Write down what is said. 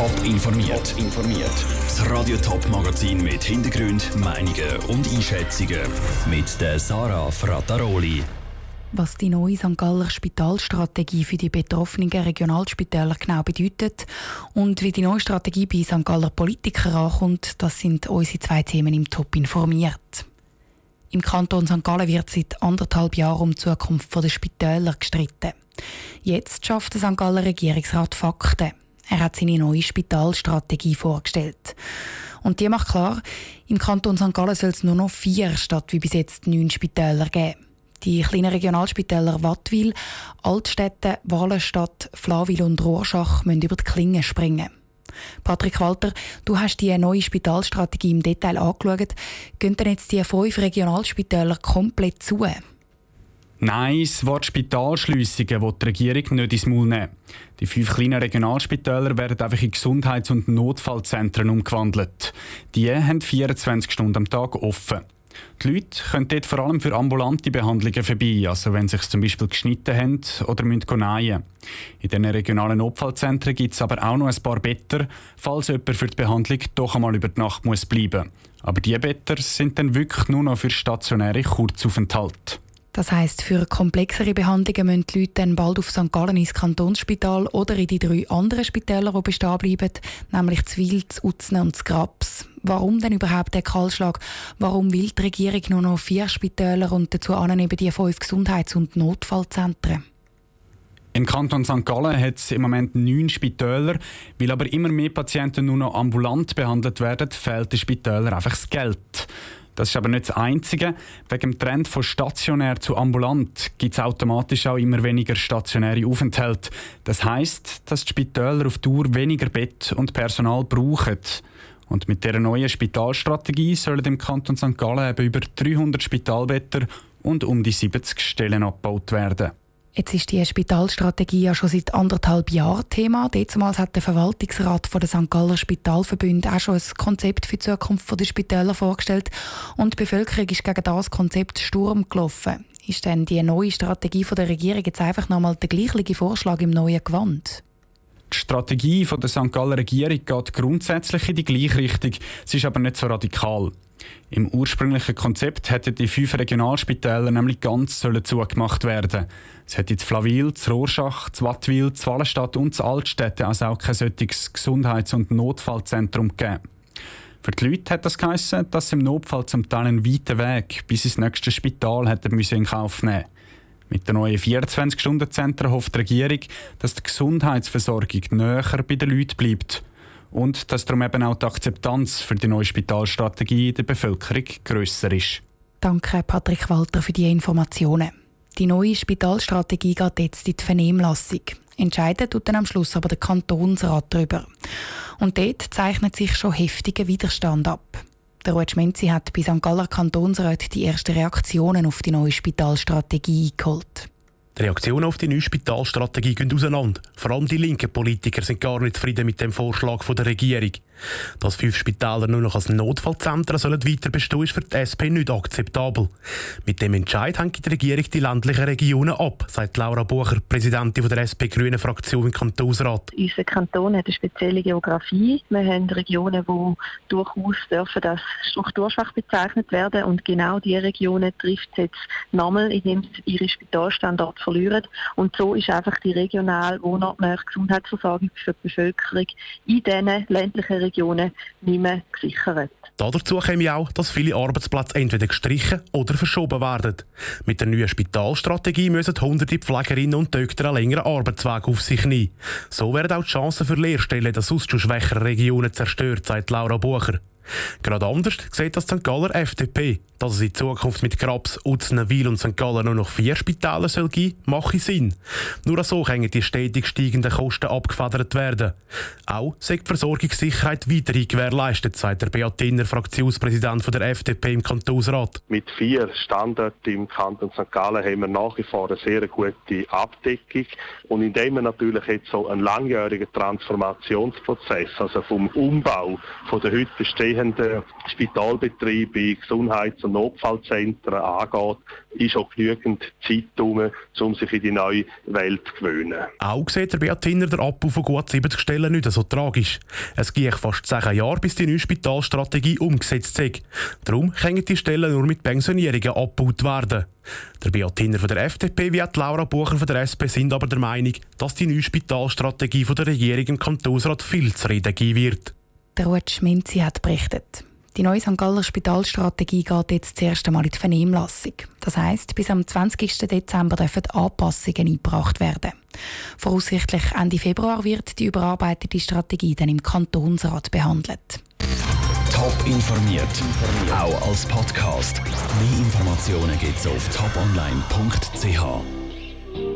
Top informiert. informiert. Das Radio Top Magazin mit Hintergrund, Meinungen und Einschätzungen mit der Sarah Frataroli. Was die neue St. Galler Spitalstrategie für die betroffenen Regionalspitäler genau bedeutet und wie die neue Strategie bei St. Galler Politikern ankommt, das sind unsere zwei Themen im Top informiert. Im Kanton St. Gallen wird seit anderthalb Jahren um die Zukunft der Spitäler gestritten. Jetzt schafft der St. Galler Regierungsrat Fakten. Er hat seine neue Spitalstrategie vorgestellt. Und die macht klar, im Kanton St. Gallen soll es nur noch vier statt wie bis jetzt neun Spitäler geben. Die kleinen Regionalspitäler Wattwil, Altstädte, Wallenstadt, Flawil und Rorschach müssen über die Klinge springen. Patrick Walter, du hast die neue Spitalstrategie im Detail angeschaut. Gehen denn jetzt die fünf Regionalspitäler komplett zu? Nein, das Wort Spitalschliessungen will die Regierung nicht ins Maul nehmen. Die fünf kleinen Regionalspitäler werden einfach in Gesundheits- und Notfallzentren umgewandelt. Die haben 24 Stunden am Tag offen. Die Leute können dort vor allem für ambulante Behandlungen vorbei, also wenn sie sich zum Beispiel geschnitten haben oder müssen nähen. In diesen regionalen Notfallzentren gibt es aber auch noch ein paar Better, falls jemand für die Behandlung doch einmal über die Nacht muss bleiben Aber diese Better sind dann wirklich nur noch für stationäre Kurzaufenthalte. Das heisst, für komplexere Behandlungen müssen die Leute dann bald auf St. Gallen ins Kantonsspital oder in die drei anderen Spitäler, die bestehen bleiben, nämlich Zwil, Utzne und Grabs. Warum denn überhaupt der Kahlschlag? Warum will die Regierung nur noch vier Spitäler und dazu eben die fünf Gesundheits- und Notfallzentren? Im Kanton St. Gallen hat es im Moment neun Spitäler. Weil aber immer mehr Patienten nur noch ambulant behandelt werden, fehlt den Spitälern einfach das Geld. Das ist aber nicht das Einzige. Wegen dem Trend von stationär zu ambulant gibt es automatisch auch immer weniger stationäre Aufenthalte. Das heißt, dass die Spitäler auf Dauer weniger Bett und Personal brauchen. Und mit dieser neuen Spitalstrategie sollen im Kanton St. Gallen eben über 300 Spitalbetter und um die 70 Stellen abgebaut werden. Jetzt ist die Spitalstrategie ja schon seit anderthalb Jahren Thema. Damals hat der Verwaltungsrat von der St. Galler Spitalverbund auch schon ein Konzept für die Zukunft der Spitäler vorgestellt. Und die Bevölkerung ist gegen das Konzept Sturm gelaufen. Ist denn die neue Strategie der Regierung jetzt einfach nochmal der gleiche Vorschlag im neuen Gewand? Die Strategie der St. Galler Regierung geht grundsätzlich in die gleiche Richtung. Sie ist aber nicht so radikal. Im ursprünglichen Konzept hätten die fünf Regionalspitäler nämlich ganz sollen zugemacht werden. Es hätte in Flawil, Rorschach, Wattwil, Wallenstadt und Altstädte also auch kein solches Gesundheits- und Notfallzentrum gegeben. Für die Leute hat das geheissen, dass sie im Notfall zum Teil einen weiten Weg bis ins nächste Spital hätten müssen in Kauf nehmen Mit den neuen 24-Stunden-Zentren hofft die Regierung, dass die Gesundheitsversorgung näher bei den Leuten bleibt und dass darum eben auch die Akzeptanz für die neue Spitalstrategie der Bevölkerung grösser ist. Danke, Patrick Walter, für die Informationen. Die neue Spitalstrategie geht jetzt in die Vernehmlassung. Entscheiden tut dann am Schluss aber der Kantonsrat darüber. Und dort zeichnet sich schon heftiger Widerstand ab. Der Ruud Schmenzi hat bei St. Galler Kantonsrat die ersten Reaktionen auf die neue Spitalstrategie eingeholt. Die Reaktionen auf die neue Spitalstrategie gehen auseinander. Vor allem die linken Politiker sind gar nicht zufrieden mit dem Vorschlag der Regierung. Dass fünf Spitäler nur noch als Notfallzentren sollen weiter bestehen, ist für die SP nicht akzeptabel. Mit dem Entscheid hängt die Regierung die ländlichen Regionen ab, sagt Laura Bucher, Präsidentin der SP-Grünen Fraktion im Kantonsrat. Unser Kanton hat eine spezielle Geografie. Wir haben Regionen, die durchaus dürfen als strukturschwach bezeichnet werden und genau diese Regionen trifft es jetzt nochmal, indem sie ihre Spitalstandorte verlieren. Und so ist einfach die regional wohnortnahe Gesundheitsversorgung für die Bevölkerung in diesen ländlichen Regionen Regionen nicht mehr gesichert. Dazu käme auch, dass viele Arbeitsplätze entweder gestrichen oder verschoben werden. Mit der neuen Spitalstrategie müssen hunderte Pflegerinnen und Doktor einen längeren Arbeitsweg auf sich nehmen. So werden auch die Chancen für Lehrstellen der sonst schon schwächeren Regionen zerstört, sagt Laura Bucher. Gerade anders sieht das St. Galler FDP. Dass es in Zukunft mit Krabs, Utzenwil und St. Gallen nur noch vier Spitäler soll geben, mache Sinn. Nur so können die stetig steigenden Kosten abgefedert werden. Auch soll die Versorgungssicherheit weiterhin gewährleistet, sagt der Beatiner, Fraktionspräsident der FDP im Kantonsrat. Mit vier Standorten im Kanton St. Gallen haben wir nach wie vor eine sehr gute Abdeckung. Und indem wir natürlich jetzt so einen langjährigen Transformationsprozess, also vom Umbau von der heute bestehenden bestehenden Spitalbetriebe, Gesundheits- und Notfallzentren angeht, ist auch genügend Zeit um, um sich in die neue Welt zu gewöhnen. Auch sieht der Beat Hinner der Abbau von gut 70 Stellen nicht so tragisch. Es gehe fast zehn Jahre, bis die neue Spitalstrategie umgesetzt ist. Darum können die Stellen nur mit Pensionierungen abgebaut werden. Der Beat Hinner von der FDP wie auch Laura Bucher von der SP sind aber der Meinung, dass die neue Spitalstrategie von der Regierung im Kantonsrat viel zu reden geben wird. Der Ruth Schminzi hat berichtet. Die neue St. Galler Spitalstrategie geht jetzt das erste Mal in die Vernehmlassung. Das heisst, bis am 20. Dezember dürfen Anpassungen eingebracht werden. Voraussichtlich Ende Februar wird die überarbeitete Strategie dann im Kantonsrat behandelt. Top informiert, auch als Podcast. Mehr Informationen gibt es auf toponline.ch.